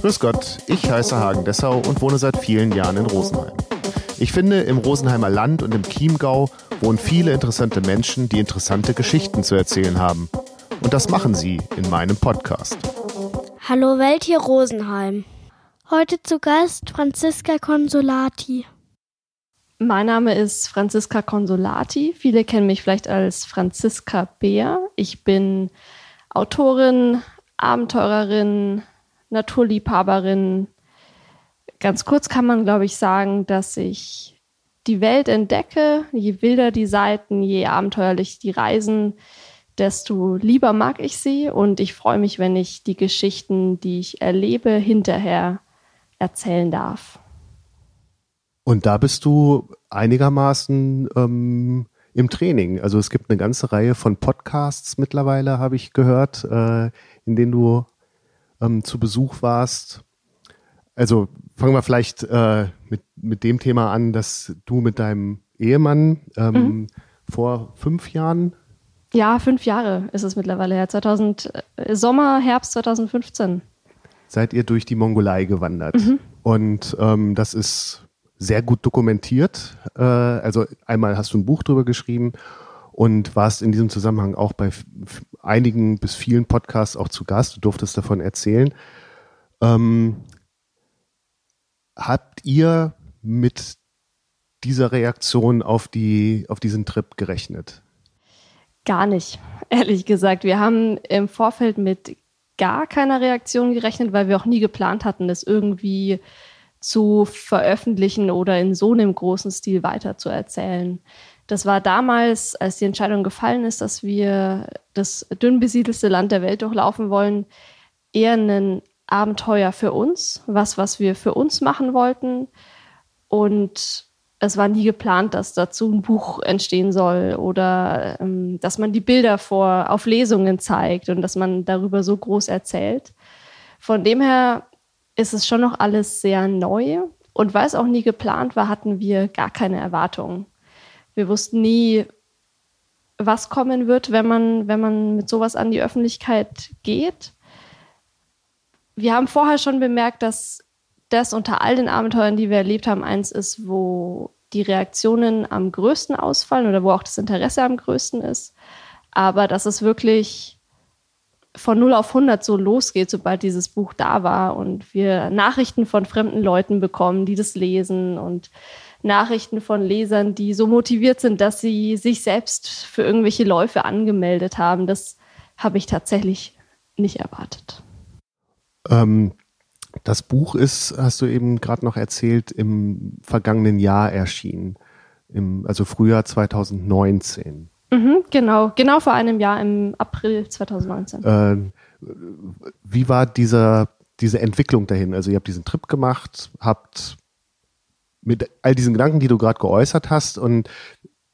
Grüß Gott, ich heiße Hagen Dessau und wohne seit vielen Jahren in Rosenheim. Ich finde, im Rosenheimer Land und im Chiemgau wohnen viele interessante Menschen, die interessante Geschichten zu erzählen haben. Und das machen sie in meinem Podcast. Hallo Welt hier Rosenheim. Heute zu Gast Franziska Consolati. Mein Name ist Franziska Consolati. Viele kennen mich vielleicht als Franziska Beer. Ich bin Autorin, Abenteurerin, Naturliebhaberin. Ganz kurz kann man, glaube ich, sagen, dass ich die Welt entdecke. Je wilder die Seiten, je abenteuerlich die Reisen, desto lieber mag ich sie. Und ich freue mich, wenn ich die Geschichten, die ich erlebe, hinterher erzählen darf. Und da bist du einigermaßen ähm, im Training. Also es gibt eine ganze Reihe von Podcasts mittlerweile, habe ich gehört, äh, in denen du ähm, zu Besuch warst. Also fangen wir vielleicht äh, mit, mit dem Thema an, dass du mit deinem Ehemann ähm, mhm. vor fünf Jahren. Ja, fünf Jahre ist es mittlerweile her. 2000, äh, Sommer, Herbst 2015. Seid ihr durch die Mongolei gewandert. Mhm. Und ähm, das ist sehr gut dokumentiert. Äh, also einmal hast du ein Buch drüber geschrieben und warst in diesem Zusammenhang auch bei einigen bis vielen Podcasts auch zu Gast. Du durftest davon erzählen. Ähm, habt ihr mit dieser Reaktion auf die auf diesen Trip gerechnet? Gar nicht, ehrlich gesagt. Wir haben im Vorfeld mit gar keiner Reaktion gerechnet, weil wir auch nie geplant hatten, das irgendwie zu veröffentlichen oder in so einem großen Stil weiterzuerzählen. Das war damals, als die Entscheidung gefallen ist, dass wir das dünn besiedelste Land der Welt durchlaufen wollen, eher ein Abenteuer für uns, was, was wir für uns machen wollten. Und es war nie geplant, dass dazu ein Buch entstehen soll oder ähm, dass man die Bilder vor auf Lesungen zeigt und dass man darüber so groß erzählt. Von dem her ist es schon noch alles sehr neu. Und weil es auch nie geplant war, hatten wir gar keine Erwartungen. Wir wussten nie, was kommen wird, wenn man, wenn man mit sowas an die Öffentlichkeit geht. Wir haben vorher schon bemerkt, dass das unter all den Abenteuern, die wir erlebt haben, eins ist, wo die Reaktionen am größten ausfallen oder wo auch das Interesse am größten ist. Aber dass es wirklich von 0 auf 100 so losgeht, sobald dieses Buch da war und wir Nachrichten von fremden Leuten bekommen, die das lesen und Nachrichten von Lesern, die so motiviert sind, dass sie sich selbst für irgendwelche Läufe angemeldet haben. Das habe ich tatsächlich nicht erwartet. Ähm, das Buch ist, hast du eben gerade noch erzählt, im vergangenen Jahr erschienen, im, also Frühjahr 2019. Mhm, genau, genau vor einem Jahr im April 2019. Äh, wie war dieser, diese Entwicklung dahin? Also ihr habt diesen Trip gemacht, habt mit all diesen Gedanken, die du gerade geäußert hast und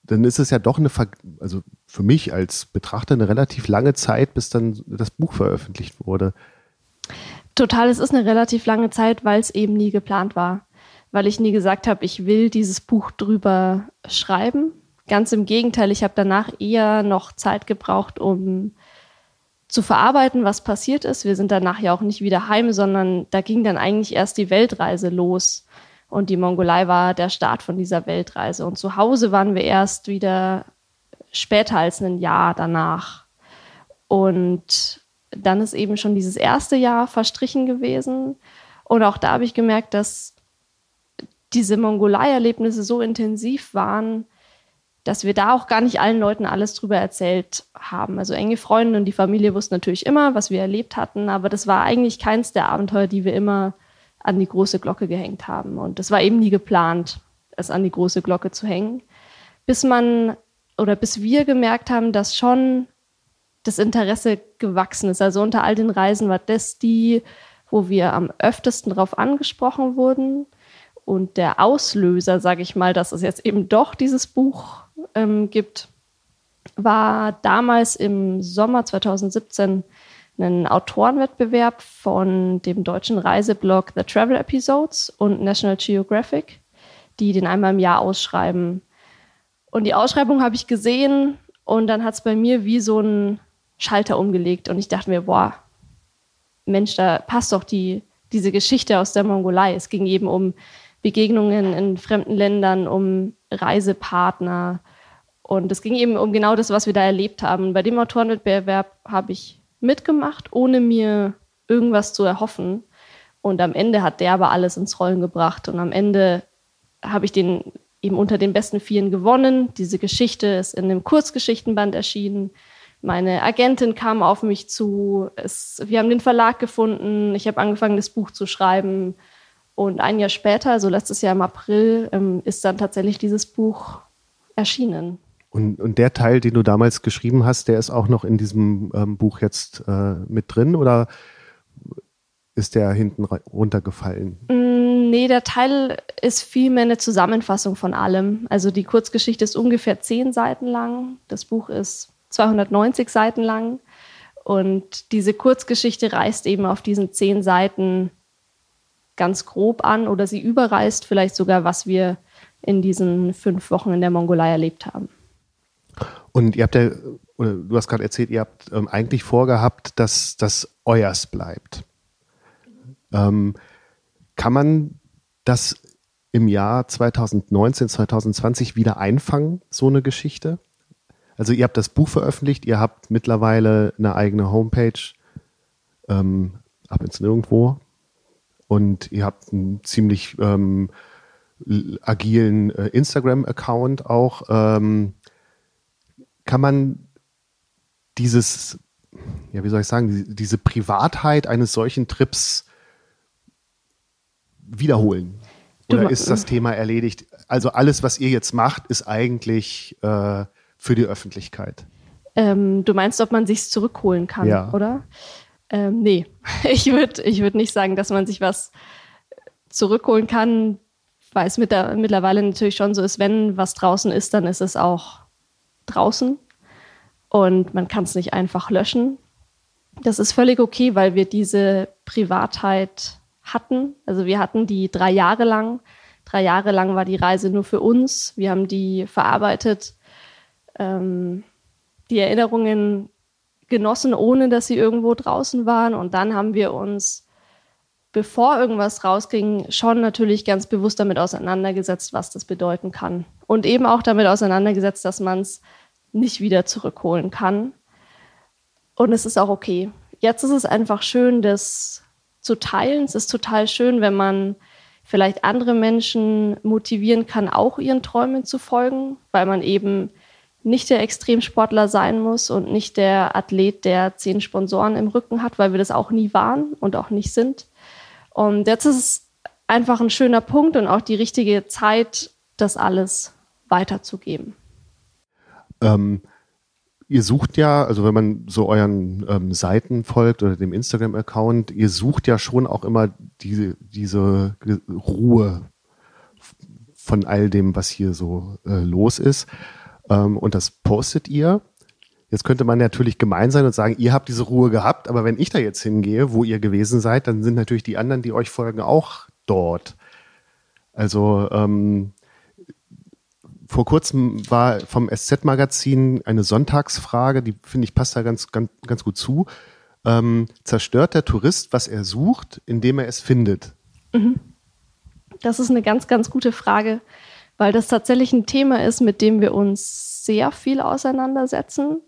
dann ist es ja doch eine, also für mich als Betrachter eine relativ lange Zeit, bis dann das Buch veröffentlicht wurde. Total, es ist eine relativ lange Zeit, weil es eben nie geplant war. Weil ich nie gesagt habe, ich will dieses Buch drüber schreiben, Ganz im Gegenteil, ich habe danach eher noch Zeit gebraucht, um zu verarbeiten, was passiert ist. Wir sind danach ja auch nicht wieder heim, sondern da ging dann eigentlich erst die Weltreise los. Und die Mongolei war der Start von dieser Weltreise. Und zu Hause waren wir erst wieder später als ein Jahr danach. Und dann ist eben schon dieses erste Jahr verstrichen gewesen. Und auch da habe ich gemerkt, dass diese Mongolei-Erlebnisse so intensiv waren, dass wir da auch gar nicht allen Leuten alles drüber erzählt haben. Also enge Freunde und die Familie wussten natürlich immer, was wir erlebt hatten, aber das war eigentlich keins der Abenteuer, die wir immer an die große Glocke gehängt haben. Und das war eben nie geplant, es an die große Glocke zu hängen, bis man oder bis wir gemerkt haben, dass schon das Interesse gewachsen ist. Also unter all den Reisen war das die, wo wir am öftesten darauf angesprochen wurden. Und der Auslöser, sage ich mal, dass es jetzt eben doch dieses Buch ähm, gibt, war damals im Sommer 2017 ein Autorenwettbewerb von dem deutschen Reiseblog The Travel Episodes und National Geographic, die den einmal im Jahr ausschreiben. Und die Ausschreibung habe ich gesehen und dann hat es bei mir wie so ein Schalter umgelegt und ich dachte mir, boah, Mensch, da passt doch die diese Geschichte aus der Mongolei. Es ging eben um Begegnungen in fremden Ländern, um Reisepartner. Und es ging eben um genau das, was wir da erlebt haben. Bei dem Autorenwettbewerb habe ich mitgemacht, ohne mir irgendwas zu erhoffen. Und am Ende hat der aber alles ins Rollen gebracht. Und am Ende habe ich den eben unter den besten Vieren gewonnen. Diese Geschichte ist in einem Kurzgeschichtenband erschienen. Meine Agentin kam auf mich zu. Es, wir haben den Verlag gefunden. Ich habe angefangen, das Buch zu schreiben. Und ein Jahr später, also letztes Jahr im April, ähm, ist dann tatsächlich dieses Buch erschienen. Und, und der Teil, den du damals geschrieben hast, der ist auch noch in diesem ähm, Buch jetzt äh, mit drin oder ist der hinten runtergefallen? Mm, nee, der Teil ist vielmehr eine Zusammenfassung von allem. Also die Kurzgeschichte ist ungefähr zehn Seiten lang. Das Buch ist 290 Seiten lang. Und diese Kurzgeschichte reißt eben auf diesen zehn Seiten ganz grob an oder sie überreißt vielleicht sogar, was wir in diesen fünf Wochen in der Mongolei erlebt haben. Und ihr habt ja, oder du hast gerade erzählt, ihr habt ähm, eigentlich vorgehabt, dass das euers bleibt. Ähm, kann man das im Jahr 2019, 2020 wieder einfangen, so eine Geschichte? Also ihr habt das Buch veröffentlicht, ihr habt mittlerweile eine eigene Homepage, ähm, ab ins Nirgendwo. Und ihr habt einen ziemlich ähm, agilen äh, Instagram-Account auch. Ähm, kann man dieses, ja, wie soll ich sagen, diese, Privatheit eines solchen Trips wiederholen? Oder ist das Thema erledigt? Also alles, was ihr jetzt macht, ist eigentlich äh, für die Öffentlichkeit. Ähm, du meinst, ob man sich zurückholen kann, ja. oder? Ähm, nee, ich würde ich würd nicht sagen, dass man sich was zurückholen kann, weil es mit der, mittlerweile natürlich schon so ist, wenn was draußen ist, dann ist es auch draußen und man kann es nicht einfach löschen. Das ist völlig okay, weil wir diese Privatheit hatten. Also wir hatten die drei Jahre lang. Drei Jahre lang war die Reise nur für uns. Wir haben die verarbeitet, ähm, die Erinnerungen genossen, ohne dass sie irgendwo draußen waren. Und dann haben wir uns, bevor irgendwas rausging, schon natürlich ganz bewusst damit auseinandergesetzt, was das bedeuten kann. Und eben auch damit auseinandergesetzt, dass man es nicht wieder zurückholen kann. Und es ist auch okay. Jetzt ist es einfach schön, das zu teilen. Es ist total schön, wenn man vielleicht andere Menschen motivieren kann, auch ihren Träumen zu folgen, weil man eben nicht der Extremsportler sein muss und nicht der Athlet, der zehn Sponsoren im Rücken hat, weil wir das auch nie waren und auch nicht sind. Und jetzt ist es einfach ein schöner Punkt und auch die richtige Zeit, das alles weiterzugeben. Ähm, ihr sucht ja, also wenn man so euren ähm, Seiten folgt oder dem Instagram-Account, ihr sucht ja schon auch immer diese, diese Ruhe von all dem, was hier so äh, los ist. Ähm, und das postet ihr. Jetzt könnte man natürlich gemein sein und sagen, ihr habt diese Ruhe gehabt, aber wenn ich da jetzt hingehe, wo ihr gewesen seid, dann sind natürlich die anderen, die euch folgen, auch dort. Also ähm, vor kurzem war vom SZ-Magazin eine Sonntagsfrage, die finde ich passt da ganz, ganz, ganz gut zu. Ähm, zerstört der Tourist, was er sucht, indem er es findet? Mhm. Das ist eine ganz, ganz gute Frage weil das tatsächlich ein Thema ist, mit dem wir uns sehr viel auseinandersetzen.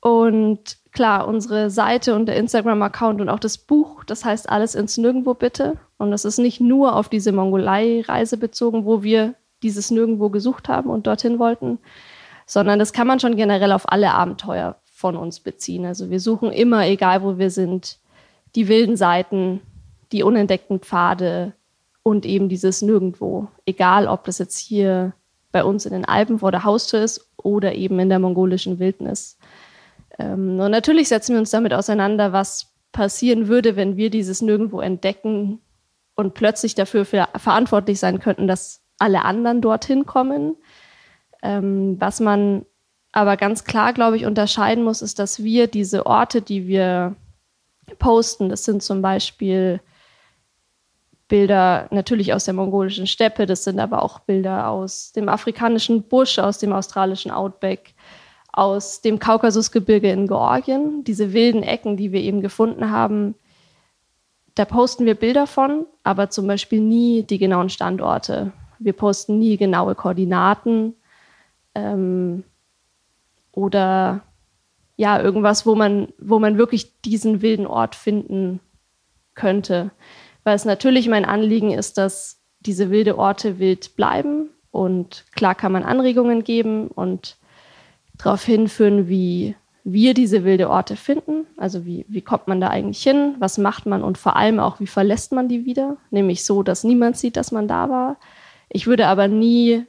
Und klar, unsere Seite und der Instagram-Account und auch das Buch, das heißt alles ins Nirgendwo bitte. Und das ist nicht nur auf diese Mongolei-Reise bezogen, wo wir dieses Nirgendwo gesucht haben und dorthin wollten, sondern das kann man schon generell auf alle Abenteuer von uns beziehen. Also wir suchen immer, egal wo wir sind, die wilden Seiten, die unentdeckten Pfade, und eben dieses Nirgendwo. Egal, ob das jetzt hier bei uns in den Alpen vor der Haustür ist oder eben in der mongolischen Wildnis. Ähm, und natürlich setzen wir uns damit auseinander, was passieren würde, wenn wir dieses Nirgendwo entdecken und plötzlich dafür verantwortlich sein könnten, dass alle anderen dorthin kommen. Ähm, was man aber ganz klar, glaube ich, unterscheiden muss, ist, dass wir diese Orte, die wir posten, das sind zum Beispiel Bilder natürlich aus der mongolischen Steppe, das sind aber auch Bilder aus dem afrikanischen Busch, aus dem australischen Outback, aus dem Kaukasusgebirge in Georgien. Diese wilden Ecken, die wir eben gefunden haben, da posten wir Bilder von, aber zum Beispiel nie die genauen Standorte. Wir posten nie genaue Koordinaten ähm, oder ja, irgendwas, wo man, wo man wirklich diesen wilden Ort finden könnte. Weil es natürlich mein Anliegen ist, dass diese wilde Orte wild bleiben und klar kann man Anregungen geben und darauf hinführen, wie wir diese wilde Orte finden. Also wie, wie kommt man da eigentlich hin? Was macht man? Und vor allem auch, wie verlässt man die wieder? Nämlich so, dass niemand sieht, dass man da war. Ich würde aber nie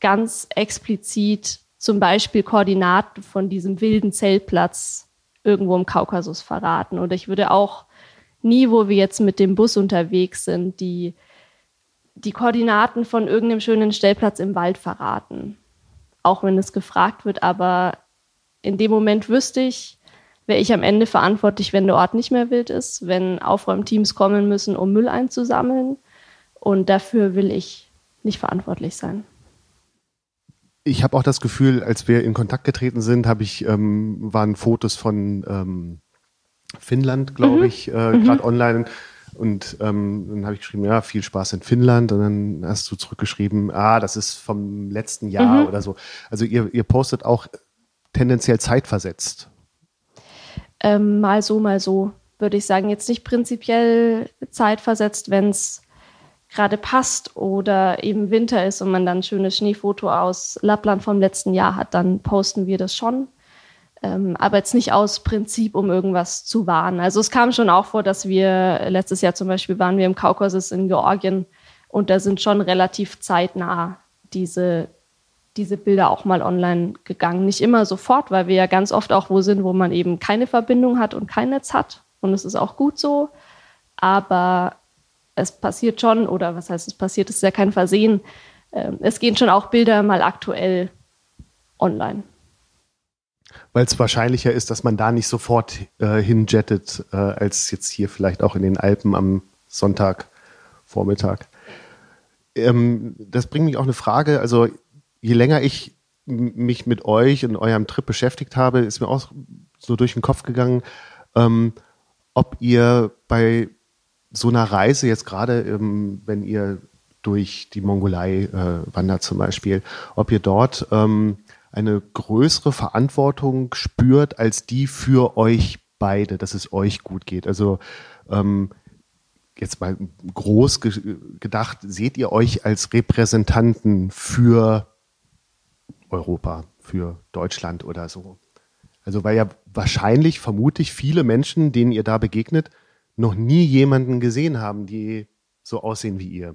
ganz explizit zum Beispiel Koordinaten von diesem wilden Zeltplatz irgendwo im Kaukasus verraten. Oder ich würde auch nie, wo wir jetzt mit dem Bus unterwegs sind, die, die Koordinaten von irgendeinem schönen Stellplatz im Wald verraten. Auch wenn es gefragt wird, aber in dem Moment wüsste ich, wäre ich am Ende verantwortlich, wenn der Ort nicht mehr wild ist, wenn Aufräumteams kommen müssen, um Müll einzusammeln. Und dafür will ich nicht verantwortlich sein. Ich habe auch das Gefühl, als wir in Kontakt getreten sind, habe ich ähm, waren Fotos von ähm, Finnland, glaube mhm. ich, äh, mhm. gerade online. Und ähm, dann habe ich geschrieben, ja, viel Spaß in Finnland. Und dann hast du zurückgeschrieben, ah, das ist vom letzten Jahr mhm. oder so. Also ihr, ihr postet auch tendenziell zeitversetzt. Ähm, mal so, mal so, würde ich sagen. Jetzt nicht prinzipiell zeitversetzt, wenn es gerade passt oder eben Winter ist und man dann ein schönes Schneefoto aus Lappland vom letzten Jahr hat, dann posten wir das schon. Ähm, aber jetzt nicht aus Prinzip, um irgendwas zu warnen. Also es kam schon auch vor, dass wir letztes Jahr zum Beispiel waren wir im Kaukasus in Georgien und da sind schon relativ zeitnah diese, diese Bilder auch mal online gegangen. Nicht immer sofort, weil wir ja ganz oft auch wo sind, wo man eben keine Verbindung hat und kein Netz hat. Und es ist auch gut so. Aber es passiert schon, oder was heißt es passiert, es ist ja kein Versehen. Ähm, es gehen schon auch Bilder mal aktuell online weil es wahrscheinlicher ist, dass man da nicht sofort äh, hinjettet, äh, als jetzt hier vielleicht auch in den Alpen am Sonntagvormittag. Ähm, das bringt mich auch eine Frage. Also je länger ich mich mit euch und eurem Trip beschäftigt habe, ist mir auch so durch den Kopf gegangen, ähm, ob ihr bei so einer Reise jetzt gerade, ähm, wenn ihr durch die Mongolei äh, wandert zum Beispiel, ob ihr dort ähm, eine größere Verantwortung spürt als die für euch beide, dass es euch gut geht. Also ähm, jetzt mal groß ge gedacht, seht ihr euch als Repräsentanten für Europa, für Deutschland oder so? Also weil ja wahrscheinlich, vermutlich viele Menschen, denen ihr da begegnet, noch nie jemanden gesehen haben, die so aussehen wie ihr.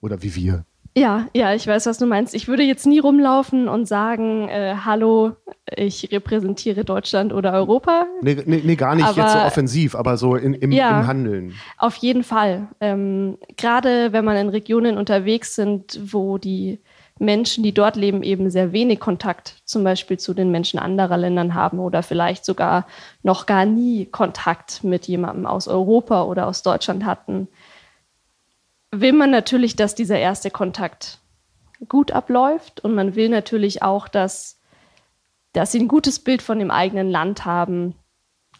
Oder wie wir. Ja, ja, ich weiß, was du meinst. Ich würde jetzt nie rumlaufen und sagen, äh, hallo, ich repräsentiere Deutschland oder Europa. Nee, nee, nee gar nicht aber, jetzt so offensiv, aber so in, im, ja, im Handeln. Auf jeden Fall. Ähm, Gerade wenn man in Regionen unterwegs sind, wo die Menschen, die dort leben, eben sehr wenig Kontakt zum Beispiel zu den Menschen anderer Ländern haben oder vielleicht sogar noch gar nie Kontakt mit jemandem aus Europa oder aus Deutschland hatten will man natürlich, dass dieser erste Kontakt gut abläuft und man will natürlich auch, dass, dass sie ein gutes Bild von dem eigenen Land haben.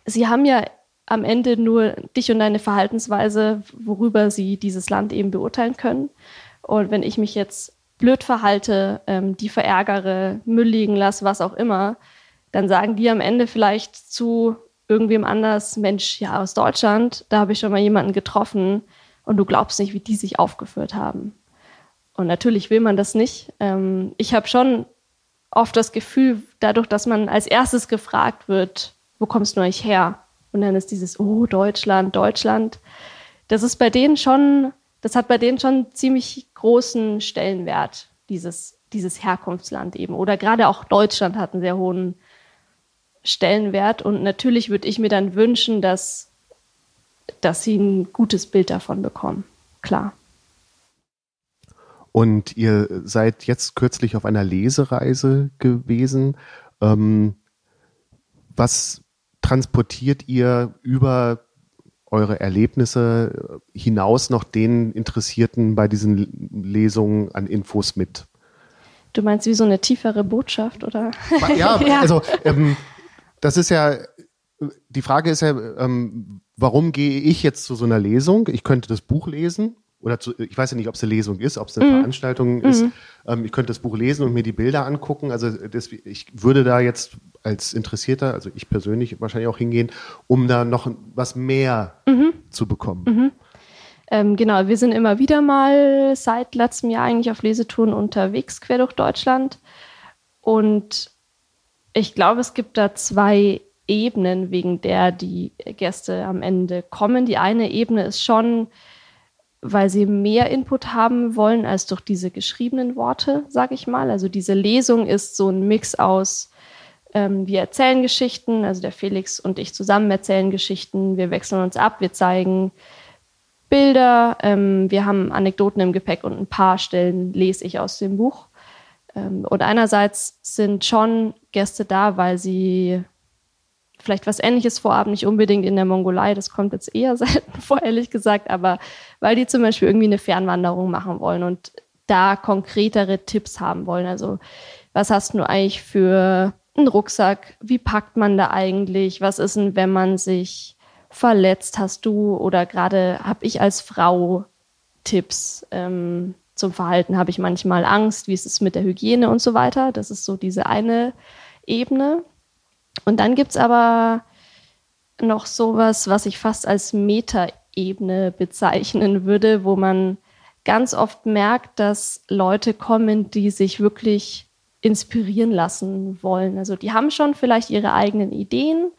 Sie haben ja am Ende nur dich und deine Verhaltensweise, worüber sie dieses Land eben beurteilen können. Und wenn ich mich jetzt blöd verhalte, ähm, die verärgere, Müll liegen lasse, was auch immer, dann sagen die am Ende vielleicht zu irgendwem anders, Mensch, ja, aus Deutschland, da habe ich schon mal jemanden getroffen, und du glaubst nicht, wie die sich aufgeführt haben. Und natürlich will man das nicht. Ähm, ich habe schon oft das Gefühl, dadurch, dass man als erstes gefragt wird, wo kommst du eigentlich her? Und dann ist dieses, oh, Deutschland, Deutschland. Das ist bei denen schon, das hat bei denen schon ziemlich großen Stellenwert, dieses, dieses Herkunftsland eben. Oder gerade auch Deutschland hat einen sehr hohen Stellenwert. Und natürlich würde ich mir dann wünschen, dass dass sie ein gutes Bild davon bekommen. Klar. Und ihr seid jetzt kürzlich auf einer Lesereise gewesen. Ähm, was transportiert ihr über eure Erlebnisse hinaus noch den Interessierten bei diesen Lesungen an Infos mit? Du meinst wie so eine tiefere Botschaft, oder? Ja, ja. also ähm, das ist ja, die Frage ist ja, ähm, warum gehe ich jetzt zu so einer Lesung? Ich könnte das Buch lesen oder zu, ich weiß ja nicht, ob es eine Lesung ist, ob es eine mhm. Veranstaltung ist. Mhm. Ähm, ich könnte das Buch lesen und mir die Bilder angucken. Also das, ich würde da jetzt als Interessierter, also ich persönlich wahrscheinlich auch hingehen, um da noch was mehr mhm. zu bekommen. Mhm. Ähm, genau, wir sind immer wieder mal seit letztem Jahr eigentlich auf Lesetouren unterwegs, quer durch Deutschland. Und ich glaube, es gibt da zwei Ebenen, wegen der die Gäste am Ende kommen. Die eine Ebene ist schon, weil sie mehr Input haben wollen als durch diese geschriebenen Worte, sage ich mal. Also diese Lesung ist so ein Mix aus, ähm, wir erzählen Geschichten, also der Felix und ich zusammen erzählen Geschichten, wir wechseln uns ab, wir zeigen Bilder, ähm, wir haben Anekdoten im Gepäck und ein paar Stellen lese ich aus dem Buch. Ähm, und einerseits sind schon Gäste da, weil sie vielleicht was Ähnliches vorhaben, nicht unbedingt in der Mongolei, das kommt jetzt eher selten vor, ehrlich gesagt, aber weil die zum Beispiel irgendwie eine Fernwanderung machen wollen und da konkretere Tipps haben wollen. Also was hast du eigentlich für einen Rucksack? Wie packt man da eigentlich? Was ist denn, wenn man sich verletzt? Hast du oder gerade habe ich als Frau Tipps ähm, zum Verhalten? Habe ich manchmal Angst? Wie ist es mit der Hygiene und so weiter? Das ist so diese eine Ebene. Und dann gibt es aber noch sowas, was ich fast als Metaebene bezeichnen würde, wo man ganz oft merkt, dass Leute kommen, die sich wirklich inspirieren lassen wollen. Also die haben schon vielleicht ihre eigenen Ideen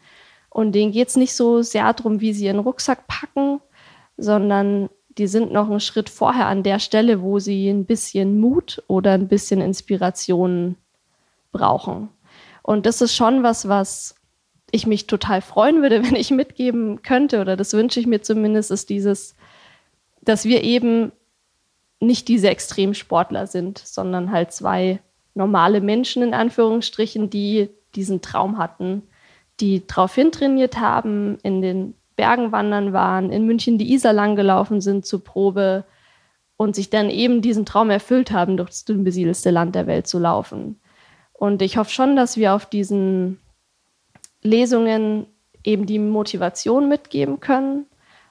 und denen geht es nicht so sehr darum, wie sie ihren Rucksack packen, sondern die sind noch einen Schritt vorher an der Stelle, wo sie ein bisschen Mut oder ein bisschen Inspiration brauchen. Und das ist schon was, was ich mich total freuen würde, wenn ich mitgeben könnte, oder das wünsche ich mir zumindest, ist dieses, dass wir eben nicht diese Extremsportler sind, sondern halt zwei normale Menschen in Anführungsstrichen, die diesen Traum hatten, die darauf hintrainiert haben, in den Bergen wandern waren, in München die Isar lang gelaufen sind zur Probe und sich dann eben diesen Traum erfüllt haben, durch das dünn besiedelste Land der Welt zu laufen. Und ich hoffe schon, dass wir auf diesen Lesungen eben die Motivation mitgeben können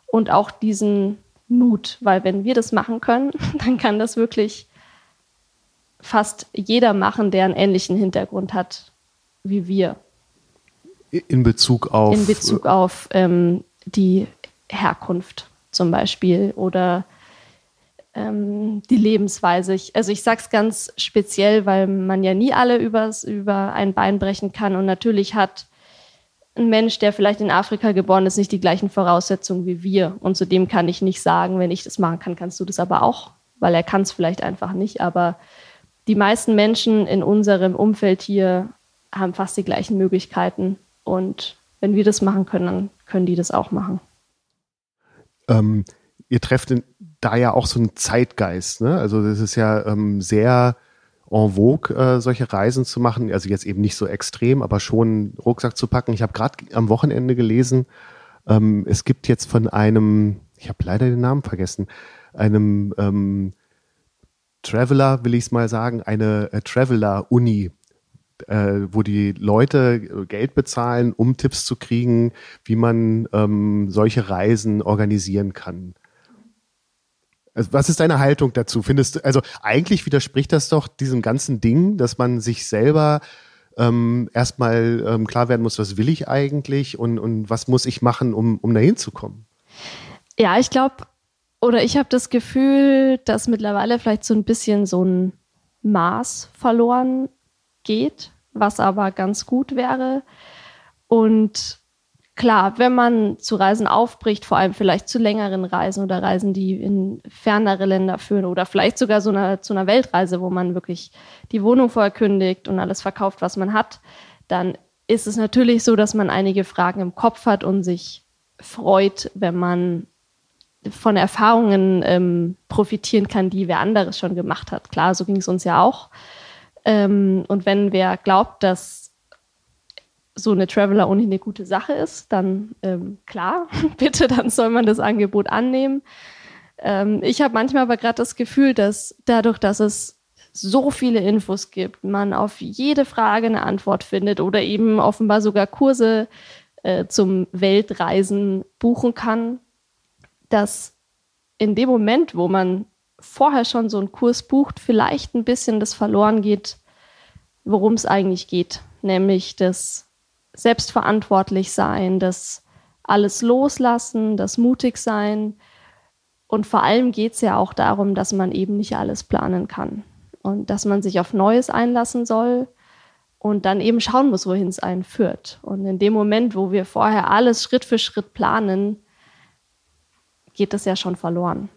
und auch diesen Mut, weil wenn wir das machen können, dann kann das wirklich fast jeder machen, der einen ähnlichen Hintergrund hat wie wir. In Bezug auf? In Bezug auf ähm, die Herkunft zum Beispiel oder ähm, die Lebensweise. Ich, also ich sage es ganz speziell, weil man ja nie alle übers, über ein Bein brechen kann. Und natürlich hat ein Mensch, der vielleicht in Afrika geboren ist, nicht die gleichen Voraussetzungen wie wir. Und zudem kann ich nicht sagen, wenn ich das machen kann, kannst du das aber auch, weil er kann es vielleicht einfach nicht. Aber die meisten Menschen in unserem Umfeld hier haben fast die gleichen Möglichkeiten. Und wenn wir das machen können, dann können die das auch machen. Ähm, ihr trefft in, da ja auch so einen Zeitgeist. Ne? Also das ist ja ähm, sehr en vogue, äh, solche Reisen zu machen. Also jetzt eben nicht so extrem, aber schon Rucksack zu packen. Ich habe gerade am Wochenende gelesen, ähm, es gibt jetzt von einem, ich habe leider den Namen vergessen, einem ähm, Traveler, will ich es mal sagen, eine äh, Traveler-Uni, äh, wo die Leute Geld bezahlen, um Tipps zu kriegen, wie man ähm, solche Reisen organisieren kann. Also was ist deine Haltung dazu? Findest du, also eigentlich widerspricht das doch diesem ganzen Ding, dass man sich selber ähm, erstmal ähm, klar werden muss, was will ich eigentlich und, und was muss ich machen, um, um dahin zu kommen? Ja, ich glaube, oder ich habe das Gefühl, dass mittlerweile vielleicht so ein bisschen so ein Maß verloren geht, was aber ganz gut wäre. Und klar, wenn man zu Reisen aufbricht, vor allem vielleicht zu längeren Reisen oder Reisen, die in fernere Länder führen oder vielleicht sogar so eine, zu einer Weltreise, wo man wirklich die Wohnung vorher kündigt und alles verkauft, was man hat, dann ist es natürlich so, dass man einige Fragen im Kopf hat und sich freut, wenn man von Erfahrungen ähm, profitieren kann, die wer anderes schon gemacht hat. Klar, so ging es uns ja auch. Ähm, und wenn wer glaubt, dass so eine Traveler-Uni eine gute Sache ist, dann ähm, klar, bitte, dann soll man das Angebot annehmen. Ähm, ich habe manchmal aber gerade das Gefühl, dass dadurch, dass es so viele Infos gibt, man auf jede Frage eine Antwort findet oder eben offenbar sogar Kurse äh, zum Weltreisen buchen kann, dass in dem Moment, wo man vorher schon so einen Kurs bucht, vielleicht ein bisschen das verloren geht, worum es eigentlich geht, nämlich das Selbstverantwortlichsein, das alles loslassen, das mutig sein. Und vor allem geht es ja auch darum, dass man eben nicht alles planen kann und dass man sich auf Neues einlassen soll und dann eben schauen muss, wohin es einen führt. Und in dem Moment, wo wir vorher alles Schritt für Schritt planen, geht das ja schon verloren.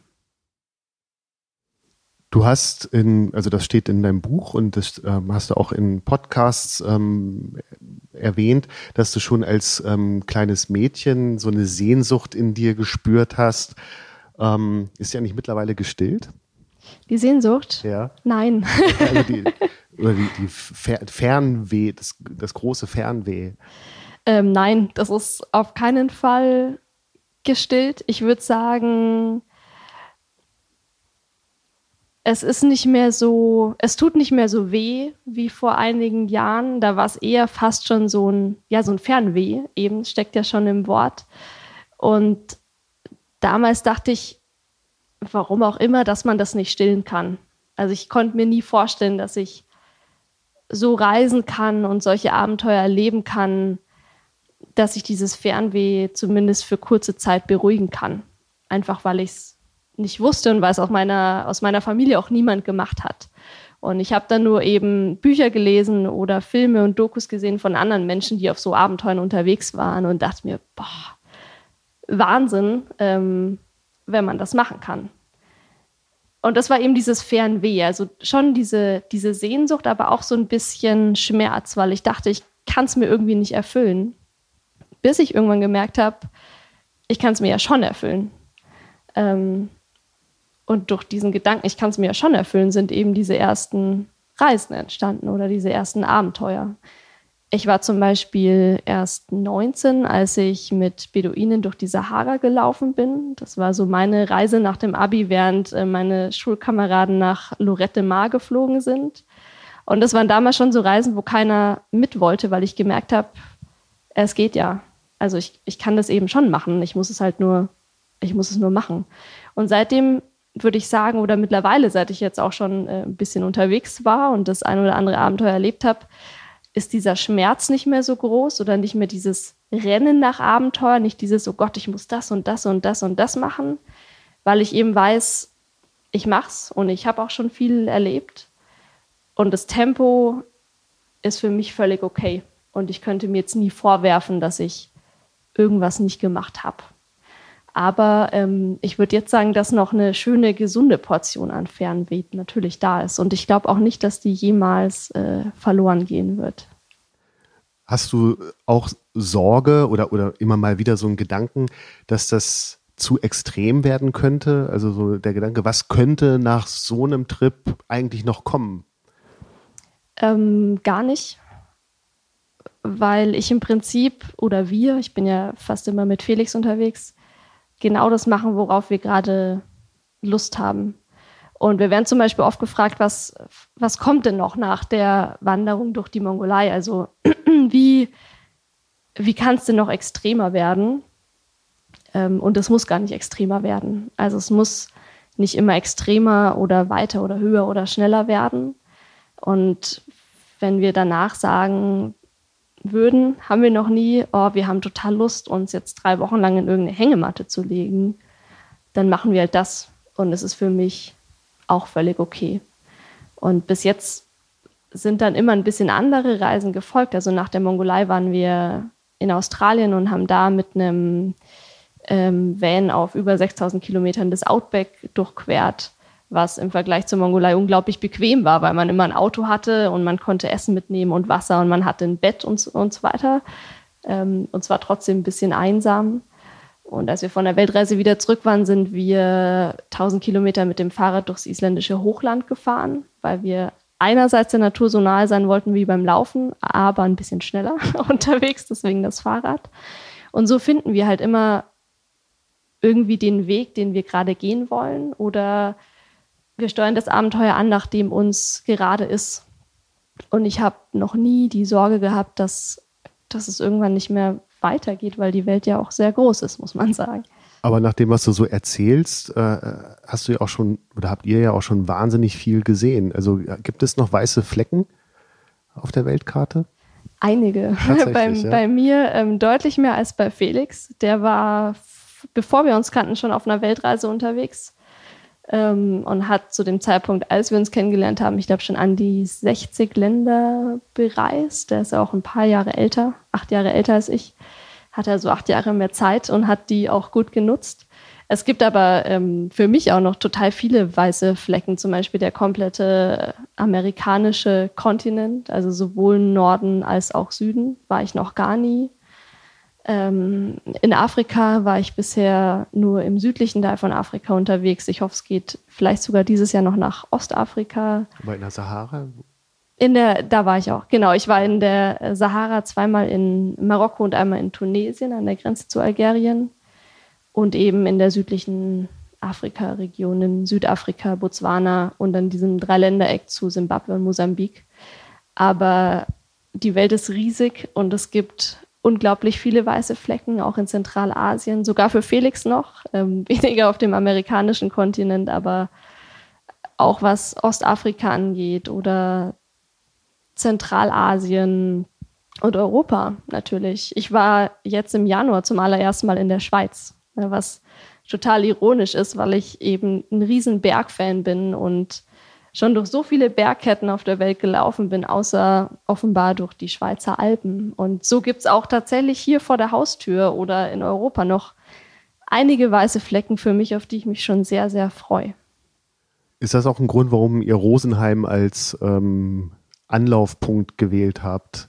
Du hast in, also das steht in deinem Buch und das ähm, hast du auch in Podcasts ähm, erwähnt, dass du schon als ähm, kleines Mädchen so eine Sehnsucht in dir gespürt hast. Ähm, ist ja nicht mittlerweile gestillt? Die Sehnsucht? Ja. Nein. Also die, oder die, die Fernweh, das, das große Fernweh. Ähm, nein, das ist auf keinen Fall gestillt. Ich würde sagen, es ist nicht mehr so, es tut nicht mehr so weh wie vor einigen Jahren. Da war es eher fast schon so ein, ja, so ein Fernweh, eben steckt ja schon im Wort. Und damals dachte ich, warum auch immer, dass man das nicht stillen kann. Also ich konnte mir nie vorstellen, dass ich so reisen kann und solche Abenteuer erleben kann, dass ich dieses Fernweh zumindest für kurze Zeit beruhigen kann. Einfach weil ich es nicht wusste und weil es auch meiner, aus meiner Familie auch niemand gemacht hat. Und ich habe dann nur eben Bücher gelesen oder Filme und Dokus gesehen von anderen Menschen, die auf so Abenteuern unterwegs waren und dachte mir, boah, Wahnsinn, ähm, wenn man das machen kann. Und das war eben dieses Fernweh, also schon diese, diese Sehnsucht, aber auch so ein bisschen Schmerz, weil ich dachte, ich kann es mir irgendwie nicht erfüllen. Bis ich irgendwann gemerkt habe, ich kann es mir ja schon erfüllen. Ähm, und durch diesen Gedanken, ich kann es mir ja schon erfüllen, sind eben diese ersten Reisen entstanden oder diese ersten Abenteuer. Ich war zum Beispiel erst 19, als ich mit Beduinen durch die Sahara gelaufen bin. Das war so meine Reise nach dem Abi, während äh, meine Schulkameraden nach Lorette Mar geflogen sind. Und das waren damals schon so Reisen, wo keiner mit wollte, weil ich gemerkt habe, es geht ja. Also ich, ich kann das eben schon machen. Ich muss es halt nur, ich muss es nur machen. Und seitdem würde ich sagen, oder mittlerweile, seit ich jetzt auch schon äh, ein bisschen unterwegs war und das ein oder andere Abenteuer erlebt habe, ist dieser Schmerz nicht mehr so groß oder nicht mehr dieses Rennen nach Abenteuer, nicht dieses, oh Gott, ich muss das und das und das und das machen, weil ich eben weiß, ich mach's und ich habe auch schon viel erlebt. Und das Tempo ist für mich völlig okay. Und ich könnte mir jetzt nie vorwerfen, dass ich irgendwas nicht gemacht habe. Aber ähm, ich würde jetzt sagen, dass noch eine schöne, gesunde Portion an Fernweh natürlich da ist. Und ich glaube auch nicht, dass die jemals äh, verloren gehen wird. Hast du auch Sorge oder, oder immer mal wieder so einen Gedanken, dass das zu extrem werden könnte? Also so der Gedanke, was könnte nach so einem Trip eigentlich noch kommen? Ähm, gar nicht. Weil ich im Prinzip oder wir, ich bin ja fast immer mit Felix unterwegs, genau das machen, worauf wir gerade Lust haben. Und wir werden zum Beispiel oft gefragt, was, was kommt denn noch nach der Wanderung durch die Mongolei? Also wie, wie kann es denn noch extremer werden? Ähm, und es muss gar nicht extremer werden. Also es muss nicht immer extremer oder weiter oder höher oder schneller werden. Und wenn wir danach sagen, würden, haben wir noch nie, oh, wir haben total Lust, uns jetzt drei Wochen lang in irgendeine Hängematte zu legen. Dann machen wir halt das. Und es ist für mich auch völlig okay. Und bis jetzt sind dann immer ein bisschen andere Reisen gefolgt. Also nach der Mongolei waren wir in Australien und haben da mit einem ähm, Van auf über 6000 Kilometern das Outback durchquert was im Vergleich zur Mongolei unglaublich bequem war, weil man immer ein Auto hatte und man konnte Essen mitnehmen und Wasser und man hatte ein Bett und, und so weiter. Ähm, und zwar trotzdem ein bisschen einsam. Und als wir von der Weltreise wieder zurück waren, sind wir 1000 Kilometer mit dem Fahrrad durchs isländische Hochland gefahren, weil wir einerseits der Natur so nahe sein wollten wie beim Laufen, aber ein bisschen schneller unterwegs, deswegen das Fahrrad. Und so finden wir halt immer irgendwie den Weg, den wir gerade gehen wollen oder wir steuern das Abenteuer an, nachdem uns gerade ist. Und ich habe noch nie die Sorge gehabt, dass, dass es irgendwann nicht mehr weitergeht, weil die Welt ja auch sehr groß ist, muss man sagen. Aber nach dem, was du so erzählst, äh, hast du ja auch schon, oder habt ihr ja auch schon wahnsinnig viel gesehen. Also gibt es noch weiße Flecken auf der Weltkarte? Einige. bei, ja. bei mir ähm, deutlich mehr als bei Felix. Der war, bevor wir uns kannten, schon auf einer Weltreise unterwegs ähm, und hat zu dem Zeitpunkt, als wir uns kennengelernt haben, ich glaube schon an die 60 Länder bereist. Der ist auch ein paar Jahre älter, acht Jahre älter als ich hat er so acht Jahre mehr Zeit und hat die auch gut genutzt. Es gibt aber ähm, für mich auch noch total viele weiße Flecken, zum Beispiel der komplette amerikanische Kontinent, also sowohl Norden als auch Süden, war ich noch gar nie. Ähm, in Afrika war ich bisher nur im südlichen Teil von Afrika unterwegs. Ich hoffe, es geht vielleicht sogar dieses Jahr noch nach Ostafrika. Aber in der Sahara? In der, da war ich auch, genau. Ich war in der Sahara zweimal in Marokko und einmal in Tunesien an der Grenze zu Algerien und eben in der südlichen Afrika-Region, in Südafrika, Botswana und dann diesem Dreiländereck zu Simbabwe und Mosambik. Aber die Welt ist riesig und es gibt unglaublich viele weiße Flecken, auch in Zentralasien, sogar für Felix noch, ähm, weniger auf dem amerikanischen Kontinent, aber auch was Ostafrika angeht oder Zentralasien und Europa natürlich. Ich war jetzt im Januar zum allerersten Mal in der Schweiz, ne, was total ironisch ist, weil ich eben ein riesen Bergfan bin und schon durch so viele Bergketten auf der Welt gelaufen bin, außer offenbar durch die Schweizer Alpen. Und so gibt es auch tatsächlich hier vor der Haustür oder in Europa noch einige weiße Flecken für mich, auf die ich mich schon sehr, sehr freue. Ist das auch ein Grund, warum ihr Rosenheim als ähm, Anlaufpunkt gewählt habt.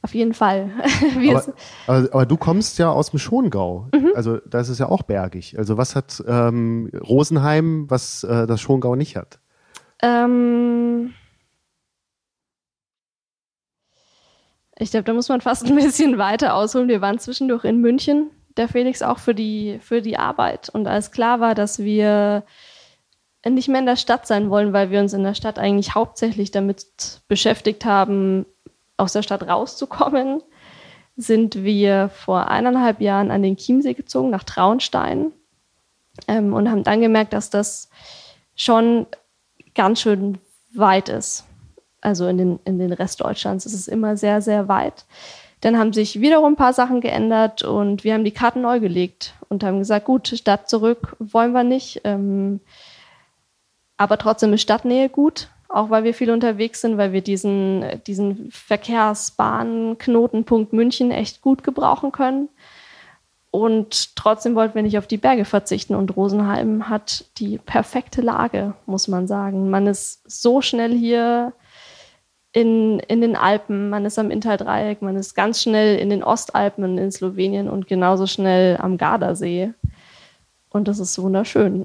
Auf jeden Fall. aber, aber, aber, du kommst ja aus dem Schongau. Mhm. Also da ist es ja auch bergig. Also was hat ähm, Rosenheim, was äh, das Schongau nicht hat? Ähm ich glaube, da muss man fast ein bisschen weiter ausholen. Wir waren zwischendurch in München, der Felix auch für die, für die Arbeit. Und als klar war, dass wir nicht mehr in der Stadt sein wollen, weil wir uns in der Stadt eigentlich hauptsächlich damit beschäftigt haben, aus der Stadt rauszukommen, sind wir vor eineinhalb Jahren an den Chiemsee gezogen, nach Traunstein, ähm, und haben dann gemerkt, dass das schon ganz schön weit ist. Also in den, in den Rest Deutschlands ist es immer sehr, sehr weit. Dann haben sich wiederum ein paar Sachen geändert und wir haben die Karten neu gelegt und haben gesagt, gut, Stadt zurück wollen wir nicht. Ähm, aber trotzdem ist Stadtnähe gut, auch weil wir viel unterwegs sind, weil wir diesen, diesen Verkehrsbahnknotenpunkt München echt gut gebrauchen können. Und trotzdem wollten wir nicht auf die Berge verzichten. Und Rosenheim hat die perfekte Lage, muss man sagen. Man ist so schnell hier in, in den Alpen, man ist am Inntal-Dreieck, man ist ganz schnell in den Ostalpen in Slowenien und genauso schnell am Gardasee. Und das ist wunderschön.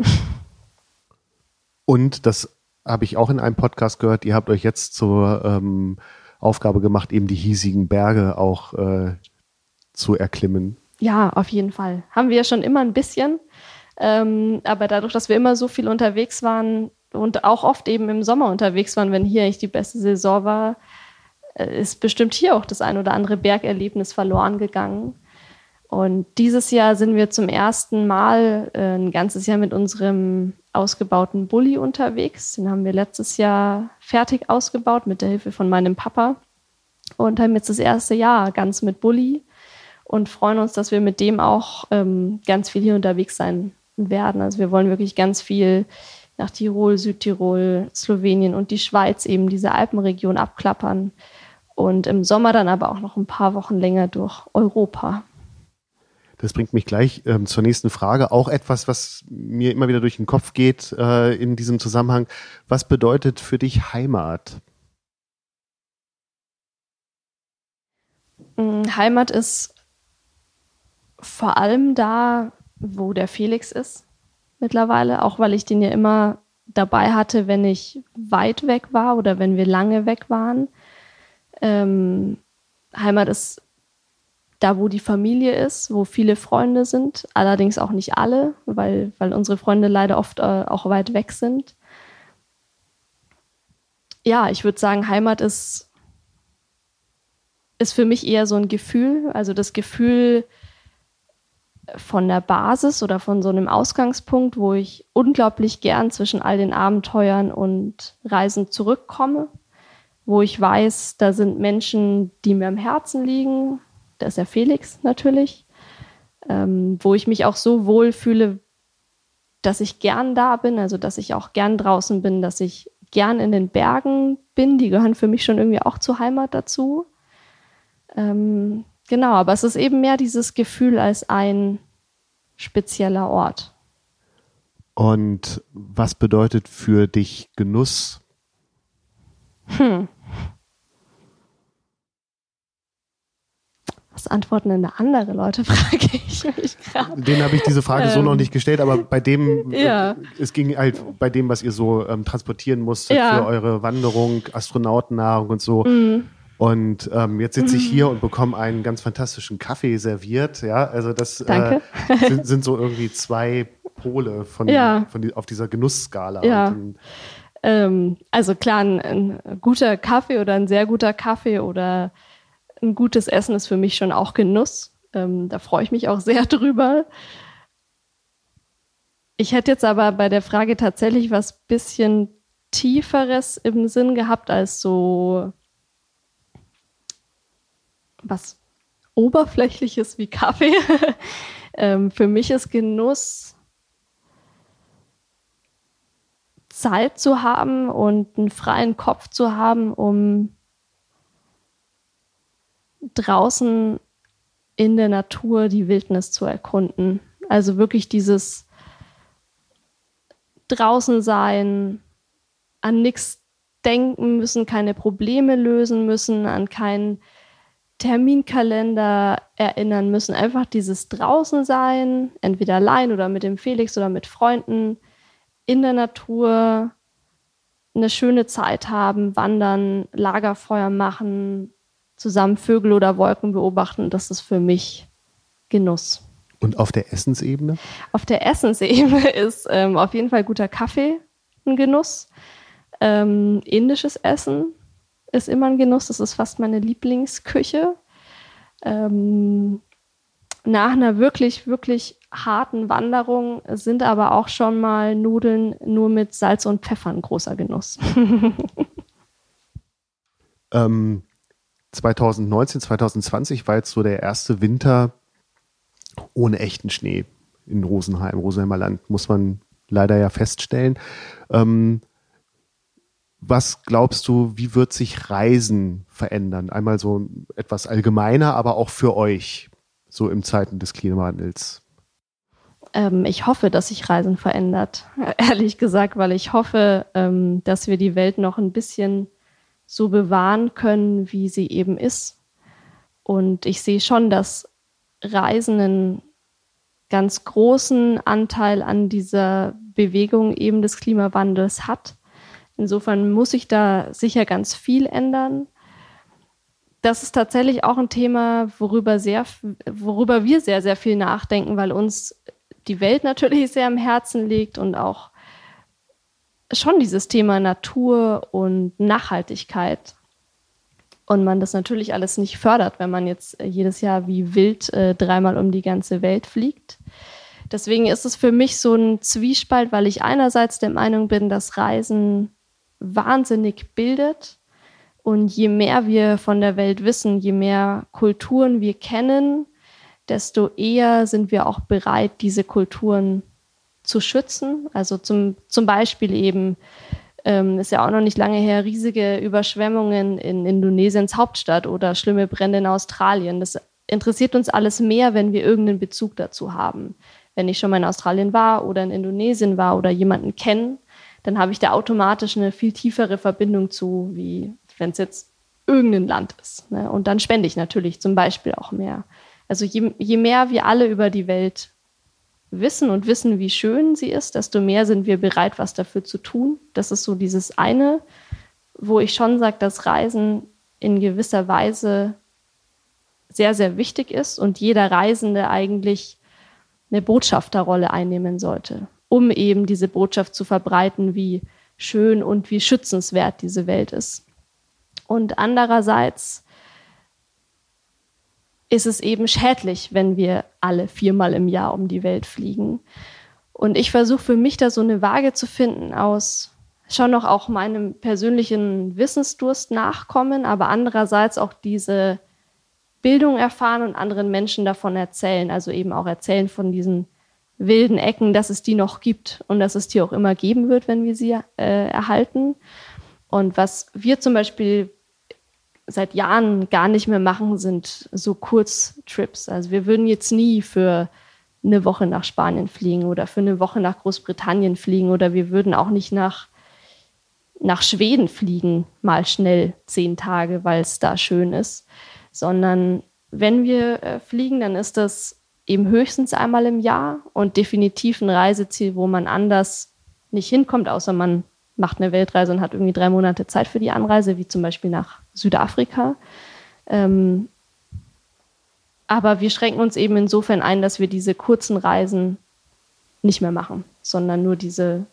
Und das habe ich auch in einem Podcast gehört, ihr habt euch jetzt zur ähm, Aufgabe gemacht, eben die hiesigen Berge auch äh, zu erklimmen. Ja, auf jeden Fall. Haben wir schon immer ein bisschen. Ähm, aber dadurch, dass wir immer so viel unterwegs waren und auch oft eben im Sommer unterwegs waren, wenn hier eigentlich die beste Saison war, äh, ist bestimmt hier auch das ein oder andere Bergerlebnis verloren gegangen. Und dieses Jahr sind wir zum ersten Mal äh, ein ganzes Jahr mit unserem ausgebauten Bulli unterwegs. Den haben wir letztes Jahr fertig ausgebaut mit der Hilfe von meinem Papa und haben jetzt das erste Jahr ganz mit Bulli und freuen uns, dass wir mit dem auch ähm, ganz viel hier unterwegs sein werden. Also wir wollen wirklich ganz viel nach Tirol, Südtirol, Slowenien und die Schweiz eben diese Alpenregion abklappern und im Sommer dann aber auch noch ein paar Wochen länger durch Europa. Das bringt mich gleich ähm, zur nächsten Frage. Auch etwas, was mir immer wieder durch den Kopf geht äh, in diesem Zusammenhang. Was bedeutet für dich Heimat? Mm, Heimat ist vor allem da, wo der Felix ist mittlerweile, auch weil ich den ja immer dabei hatte, wenn ich weit weg war oder wenn wir lange weg waren. Ähm, Heimat ist da, wo die Familie ist, wo viele Freunde sind, allerdings auch nicht alle, weil, weil unsere Freunde leider oft äh, auch weit weg sind. Ja, ich würde sagen, Heimat ist ist für mich eher so ein Gefühl, also das Gefühl von der Basis oder von so einem Ausgangspunkt, wo ich unglaublich gern zwischen all den Abenteuern und Reisen zurückkomme, wo ich weiß, da sind Menschen, die mir am Herzen liegen, da ist ja Felix natürlich, ähm, wo ich mich auch so wohl fühle, dass ich gern da bin, also dass ich auch gern draußen bin, dass ich gern in den Bergen bin. Die gehören für mich schon irgendwie auch zur Heimat dazu. Ähm, genau, aber es ist eben mehr dieses Gefühl als ein spezieller Ort. Und was bedeutet für dich Genuss? Hm. Was antworten denn da andere Leute, frage ich mich gerade. Den habe ich diese Frage ähm, so noch ähm, nicht gestellt, aber bei dem, ja. es ging halt bei dem, was ihr so ähm, transportieren musstet ja. für eure Wanderung, Astronautennahrung und so. Mhm. Und ähm, jetzt sitze ich hier und bekomme einen ganz fantastischen Kaffee serviert. Ja, also das äh, sind, sind, so irgendwie zwei Pole von, ja. von die, auf dieser Genussskala. Ja. Ähm, also klar, ein, ein, guter Kaffee oder ein sehr guter Kaffee oder ein gutes Essen ist für mich schon auch Genuss. Ähm, da freue ich mich auch sehr drüber. Ich hätte jetzt aber bei der Frage tatsächlich was bisschen tieferes im Sinn gehabt als so was oberflächliches wie Kaffee. ähm, für mich ist Genuss Zeit zu haben und einen freien Kopf zu haben, um draußen in der Natur die Wildnis zu erkunden. Also wirklich dieses draußen sein, an nichts denken müssen, keine Probleme lösen müssen, an keinen Terminkalender erinnern müssen. Einfach dieses draußen sein, entweder allein oder mit dem Felix oder mit Freunden, in der Natur, eine schöne Zeit haben, wandern, Lagerfeuer machen, zusammen Vögel oder Wolken beobachten, das ist für mich Genuss. Und auf der Essensebene? Auf der Essensebene ist ähm, auf jeden Fall guter Kaffee ein Genuss. Ähm, indisches Essen ist immer ein Genuss. Das ist fast meine Lieblingsküche. Ähm, nach einer wirklich, wirklich harten Wanderung sind aber auch schon mal Nudeln nur mit Salz und Pfeffer ein großer Genuss. ähm, 2019, 2020 war jetzt so der erste Winter ohne echten Schnee in Rosenheim, Rosenheimer Land, muss man leider ja feststellen. Ähm, was glaubst du, wie wird sich Reisen verändern? Einmal so etwas allgemeiner, aber auch für euch, so im Zeiten des Klimawandels. Ähm, ich hoffe, dass sich Reisen verändert, ehrlich gesagt, weil ich hoffe, ähm, dass wir die Welt noch ein bisschen so bewahren können, wie sie eben ist. Und ich sehe schon, dass Reisen einen ganz großen Anteil an dieser Bewegung eben des Klimawandels hat. Insofern muss sich da sicher ganz viel ändern. Das ist tatsächlich auch ein Thema, worüber, sehr, worüber wir sehr, sehr viel nachdenken, weil uns die Welt natürlich sehr am Herzen liegt und auch schon dieses Thema Natur und Nachhaltigkeit. Und man das natürlich alles nicht fördert, wenn man jetzt äh, jedes Jahr wie wild äh, dreimal um die ganze Welt fliegt. Deswegen ist es für mich so ein Zwiespalt, weil ich einerseits der Meinung bin, dass Reisen wahnsinnig bildet. Und je mehr wir von der Welt wissen, je mehr Kulturen wir kennen, desto eher sind wir auch bereit, diese Kulturen zu schützen. Also zum, zum Beispiel eben, ähm, ist ja auch noch nicht lange her, riesige Überschwemmungen in Indonesiens Hauptstadt oder schlimme Brände in Australien. Das interessiert uns alles mehr, wenn wir irgendeinen Bezug dazu haben. Wenn ich schon mal in Australien war oder in Indonesien war oder jemanden kenne, dann habe ich da automatisch eine viel tiefere Verbindung zu, wie wenn es jetzt irgendein Land ist. Ne? Und dann spende ich natürlich zum Beispiel auch mehr. Also je, je mehr wir alle über die Welt wissen und wissen, wie schön sie ist, desto mehr sind wir bereit, was dafür zu tun. Das ist so dieses eine, wo ich schon sage, dass Reisen in gewisser Weise sehr, sehr wichtig ist und jeder Reisende eigentlich eine Botschafterrolle einnehmen sollte, um eben diese Botschaft zu verbreiten, wie schön und wie schützenswert diese Welt ist. Und andererseits ist es eben schädlich, wenn wir alle viermal im Jahr um die Welt fliegen. Und ich versuche für mich da so eine Waage zu finden aus schon noch auch meinem persönlichen Wissensdurst nachkommen, aber andererseits auch diese Bildung erfahren und anderen Menschen davon erzählen. Also eben auch erzählen von diesen wilden Ecken, dass es die noch gibt und dass es die auch immer geben wird, wenn wir sie äh, erhalten. Und was wir zum Beispiel seit Jahren gar nicht mehr machen, sind so Kurztrips. Also wir würden jetzt nie für eine Woche nach Spanien fliegen oder für eine Woche nach Großbritannien fliegen oder wir würden auch nicht nach, nach Schweden fliegen, mal schnell zehn Tage, weil es da schön ist, sondern wenn wir äh, fliegen, dann ist das eben höchstens einmal im Jahr und definitiv ein Reiseziel, wo man anders nicht hinkommt, außer man macht eine Weltreise und hat irgendwie drei Monate Zeit für die Anreise, wie zum Beispiel nach Südafrika. Ähm, aber wir schränken uns eben insofern ein, dass wir diese kurzen Reisen nicht mehr machen, sondern nur diese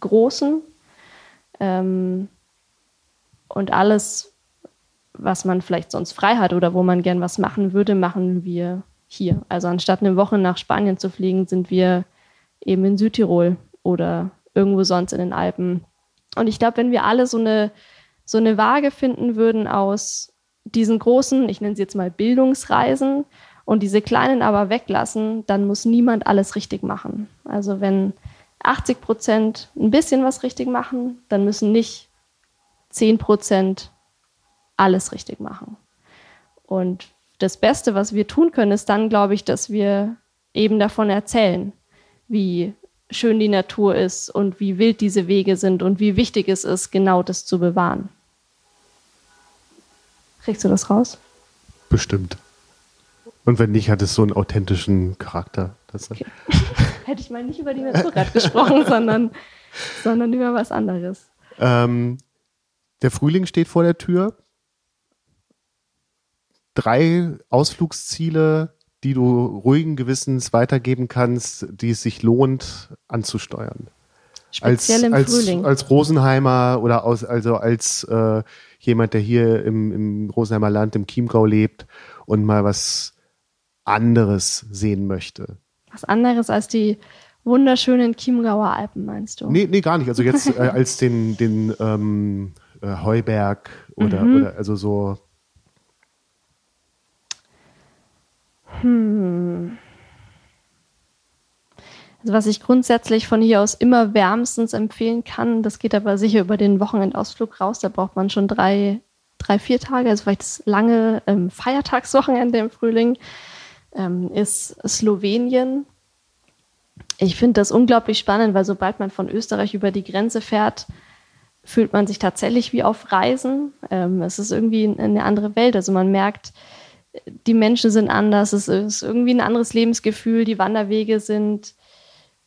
großen. Ähm, und alles, was man vielleicht sonst frei hat oder wo man gern was machen würde, machen wir hier. Also anstatt eine Woche nach Spanien zu fliegen, sind wir eben in Südtirol oder irgendwo sonst in den Alpen und ich glaube, wenn wir alle so eine, so eine Waage finden würden aus diesen großen, ich nenne sie jetzt mal Bildungsreisen und diese kleinen aber weglassen, dann muss niemand alles richtig machen. Also wenn 80 Prozent ein bisschen was richtig machen, dann müssen nicht 10 Prozent alles richtig machen. Und das Beste, was wir tun können, ist dann, glaube ich, dass wir eben davon erzählen, wie schön die Natur ist und wie wild diese Wege sind und wie wichtig es ist, genau das zu bewahren. Kriegst du das raus? Bestimmt. Und wenn nicht, hat es so einen authentischen Charakter. Okay. Hätte ich mal nicht über die Natur gerade gesprochen, sondern, sondern über was anderes. Ähm, der Frühling steht vor der Tür. Drei Ausflugsziele die du ruhigen Gewissens weitergeben kannst, die es sich lohnt anzusteuern. Speziell als, im als, Frühling. Als Rosenheimer oder aus, also als äh, jemand, der hier im, im Rosenheimer Land, im Chiemgau lebt und mal was anderes sehen möchte. Was anderes als die wunderschönen Chiemgauer Alpen, meinst du? Nee, nee, gar nicht. Also jetzt äh, als den, den ähm, äh, Heuberg oder, mhm. oder also so Hm. Also was ich grundsätzlich von hier aus immer wärmstens empfehlen kann, das geht aber sicher über den Wochenendausflug raus, da braucht man schon drei, drei vier Tage, also vielleicht das lange ähm, Feiertagswochenende im Frühling, ähm, ist Slowenien. Ich finde das unglaublich spannend, weil sobald man von Österreich über die Grenze fährt, fühlt man sich tatsächlich wie auf Reisen. Ähm, es ist irgendwie eine andere Welt. Also man merkt, die Menschen sind anders, es ist irgendwie ein anderes Lebensgefühl, die Wanderwege sind,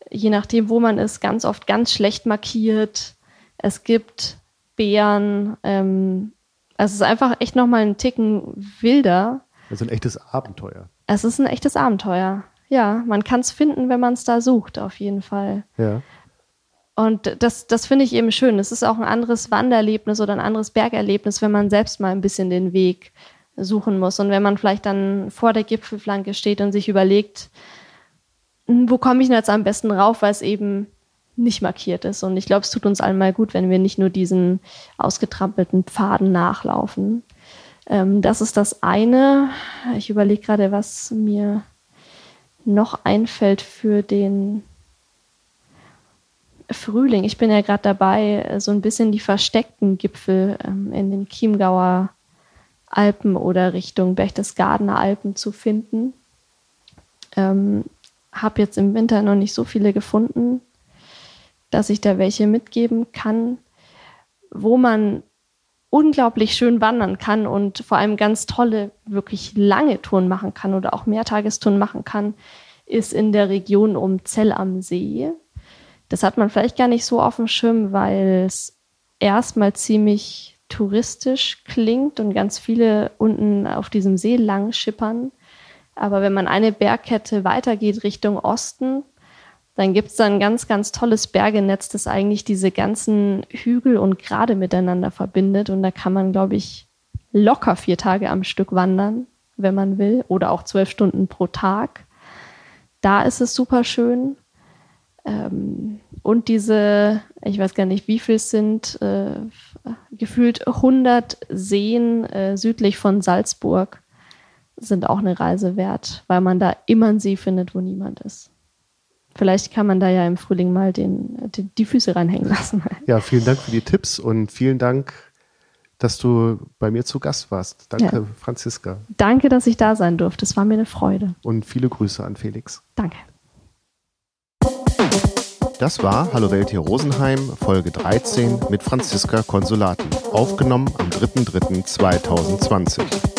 je nachdem, wo man ist, ganz oft ganz schlecht markiert. Es gibt Bären. Ähm, also es ist einfach echt nochmal ein Ticken wilder. Also ein echtes Abenteuer. Es ist ein echtes Abenteuer. Ja, man kann es finden, wenn man es da sucht, auf jeden Fall. Ja. Und das, das finde ich eben schön. Es ist auch ein anderes Wandererlebnis oder ein anderes Bergerlebnis, wenn man selbst mal ein bisschen den Weg suchen muss. Und wenn man vielleicht dann vor der Gipfelflanke steht und sich überlegt, hm, wo komme ich denn jetzt am besten rauf, weil es eben nicht markiert ist. Und ich glaube, es tut uns allen mal gut, wenn wir nicht nur diesen ausgetrampelten Pfaden nachlaufen. Ähm, das ist das eine. Ich überlege gerade, was mir noch einfällt für den Frühling. Ich bin ja gerade dabei, so ein bisschen die versteckten Gipfel ähm, in den Chiemgauer Alpen oder Richtung Berchtesgadener Alpen zu finden. Ähm, habe jetzt im Winter noch nicht so viele gefunden, dass ich da welche mitgeben kann, wo man unglaublich schön wandern kann und vor allem ganz tolle, wirklich lange Touren machen kann oder auch Mehrtagestouren machen kann, ist in der Region um Zell am See. Das hat man vielleicht gar nicht so auf dem Schirm, weil es erstmal ziemlich touristisch klingt und ganz viele unten auf diesem See lang schippern. Aber wenn man eine Bergkette weitergeht Richtung Osten, dann gibt es da ein ganz, ganz tolles Bergenetz, das eigentlich diese ganzen Hügel und Grade miteinander verbindet. Und da kann man, glaube ich, locker vier Tage am Stück wandern. wenn man will, oder auch zwölf Stunden pro Tag. Da ist es super schön. Ähm, und diese, ich weiß gar nicht, wie viel es sind, äh, gefühlt 100 Seen äh, südlich von Salzburg sind auch eine Reise wert, weil man da immer einen See findet, wo niemand ist. Vielleicht kann man da ja im Frühling mal den, den, die Füße reinhängen lassen. Ja, vielen Dank für die Tipps und vielen Dank, dass du bei mir zu Gast warst. Danke, ja. Franziska. Danke, dass ich da sein durfte. Es war mir eine Freude. Und viele Grüße an Felix. Danke. Das war Hallo Welt hier Rosenheim, Folge 13 mit Franziska Konsolati, aufgenommen am 3.3.2020.